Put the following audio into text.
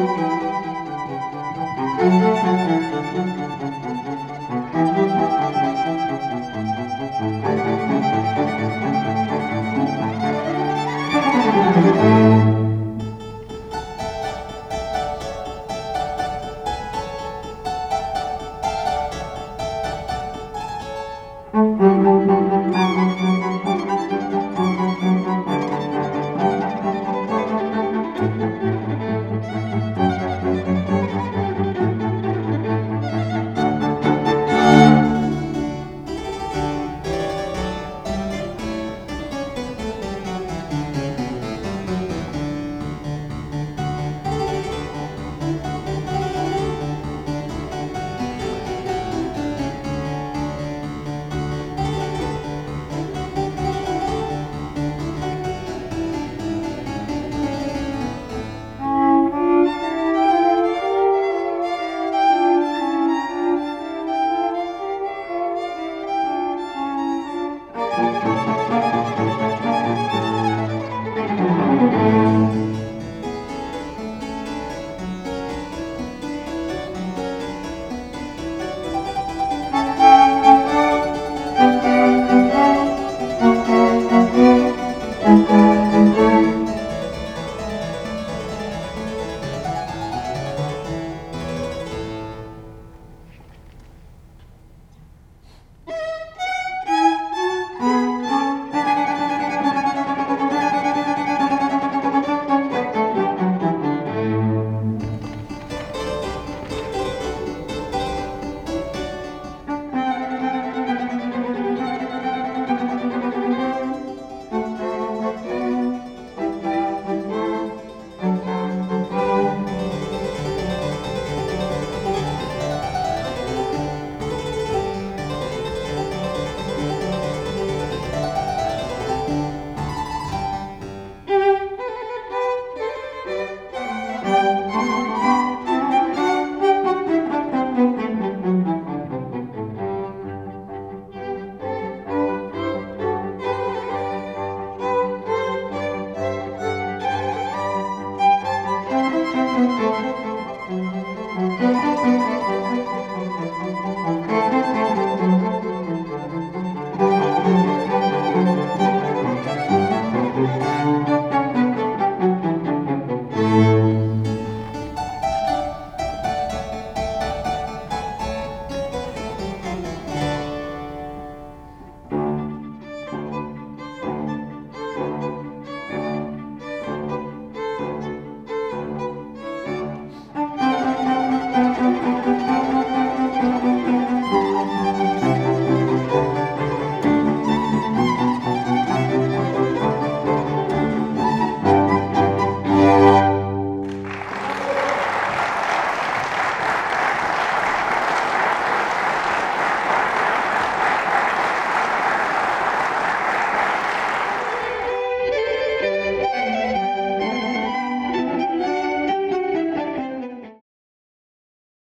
Música